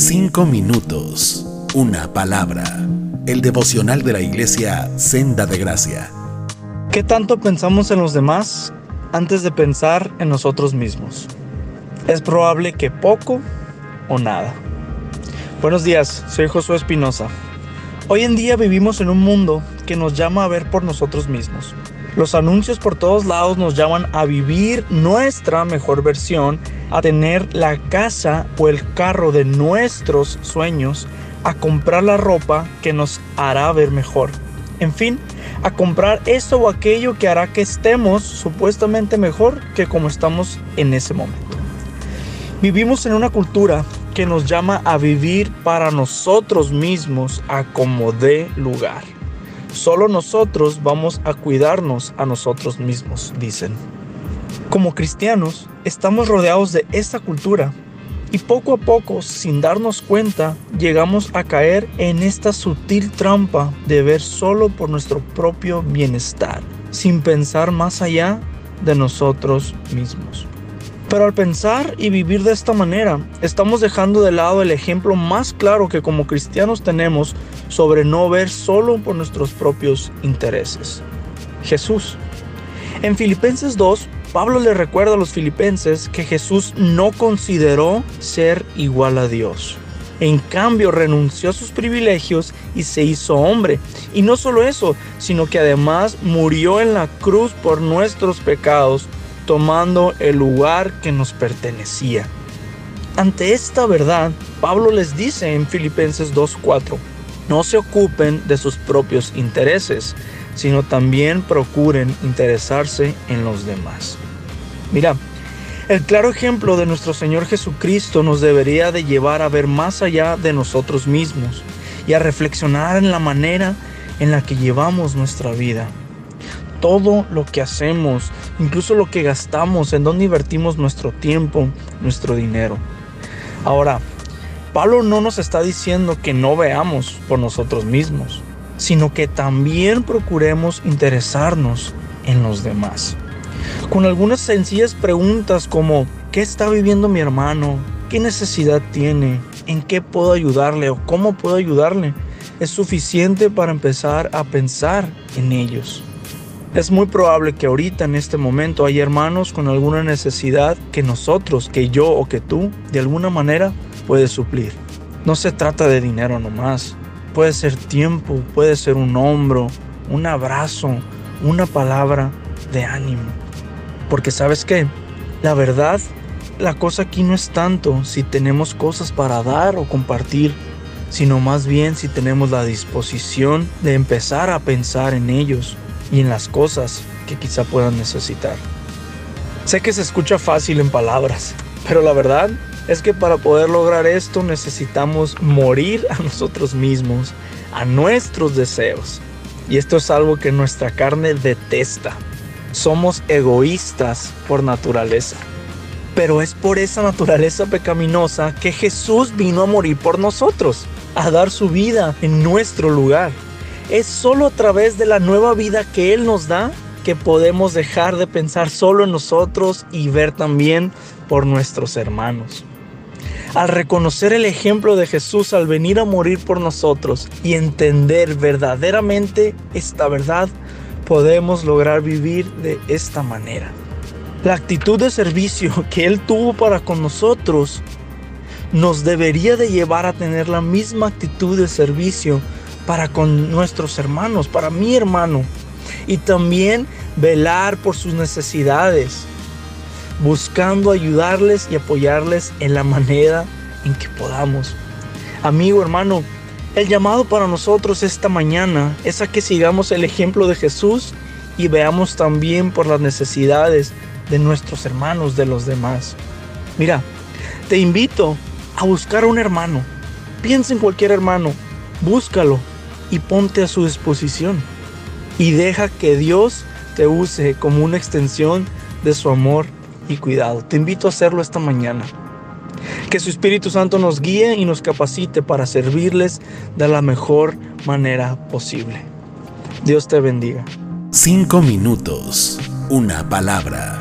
Cinco minutos, una palabra. El devocional de la iglesia Senda de Gracia. ¿Qué tanto pensamos en los demás antes de pensar en nosotros mismos? Es probable que poco o nada. Buenos días, soy Josué Espinosa. Hoy en día vivimos en un mundo que nos llama a ver por nosotros mismos. Los anuncios por todos lados nos llaman a vivir nuestra mejor versión, a tener la casa o el carro de nuestros sueños, a comprar la ropa que nos hará ver mejor. En fin, a comprar esto o aquello que hará que estemos supuestamente mejor que como estamos en ese momento. Vivimos en una cultura que nos llama a vivir para nosotros mismos a como dé lugar. Solo nosotros vamos a cuidarnos a nosotros mismos, dicen. Como cristianos, estamos rodeados de esta cultura y poco a poco, sin darnos cuenta, llegamos a caer en esta sutil trampa de ver solo por nuestro propio bienestar, sin pensar más allá de nosotros mismos. Pero al pensar y vivir de esta manera, estamos dejando de lado el ejemplo más claro que como cristianos tenemos sobre no ver solo por nuestros propios intereses. Jesús. En Filipenses 2, Pablo le recuerda a los filipenses que Jesús no consideró ser igual a Dios. En cambio, renunció a sus privilegios y se hizo hombre. Y no solo eso, sino que además murió en la cruz por nuestros pecados tomando el lugar que nos pertenecía. Ante esta verdad, Pablo les dice en Filipenses 2.4, no se ocupen de sus propios intereses, sino también procuren interesarse en los demás. Mira, el claro ejemplo de nuestro Señor Jesucristo nos debería de llevar a ver más allá de nosotros mismos y a reflexionar en la manera en la que llevamos nuestra vida todo lo que hacemos, incluso lo que gastamos, en dónde invertimos nuestro tiempo, nuestro dinero. Ahora, Pablo no nos está diciendo que no veamos por nosotros mismos, sino que también procuremos interesarnos en los demás. Con algunas sencillas preguntas como ¿qué está viviendo mi hermano? ¿Qué necesidad tiene? ¿En qué puedo ayudarle o cómo puedo ayudarle? Es suficiente para empezar a pensar en ellos. Es muy probable que ahorita en este momento hay hermanos con alguna necesidad que nosotros, que yo o que tú, de alguna manera puedes suplir. No se trata de dinero nomás. Puede ser tiempo, puede ser un hombro, un abrazo, una palabra de ánimo. Porque sabes qué, la verdad, la cosa aquí no es tanto si tenemos cosas para dar o compartir, sino más bien si tenemos la disposición de empezar a pensar en ellos y en las cosas que quizá puedan necesitar. Sé que se escucha fácil en palabras, pero la verdad es que para poder lograr esto necesitamos morir a nosotros mismos, a nuestros deseos. Y esto es algo que nuestra carne detesta. Somos egoístas por naturaleza. Pero es por esa naturaleza pecaminosa que Jesús vino a morir por nosotros, a dar su vida en nuestro lugar. Es solo a través de la nueva vida que Él nos da que podemos dejar de pensar solo en nosotros y ver también por nuestros hermanos. Al reconocer el ejemplo de Jesús al venir a morir por nosotros y entender verdaderamente esta verdad, podemos lograr vivir de esta manera. La actitud de servicio que Él tuvo para con nosotros nos debería de llevar a tener la misma actitud de servicio para con nuestros hermanos, para mi hermano. Y también velar por sus necesidades, buscando ayudarles y apoyarles en la manera en que podamos. Amigo, hermano, el llamado para nosotros esta mañana es a que sigamos el ejemplo de Jesús y veamos también por las necesidades de nuestros hermanos, de los demás. Mira, te invito a buscar a un hermano. Piensa en cualquier hermano, búscalo y ponte a su disposición. Y deja que Dios te use como una extensión de su amor y cuidado. Te invito a hacerlo esta mañana. Que su Espíritu Santo nos guíe y nos capacite para servirles de la mejor manera posible. Dios te bendiga. Cinco minutos, una palabra.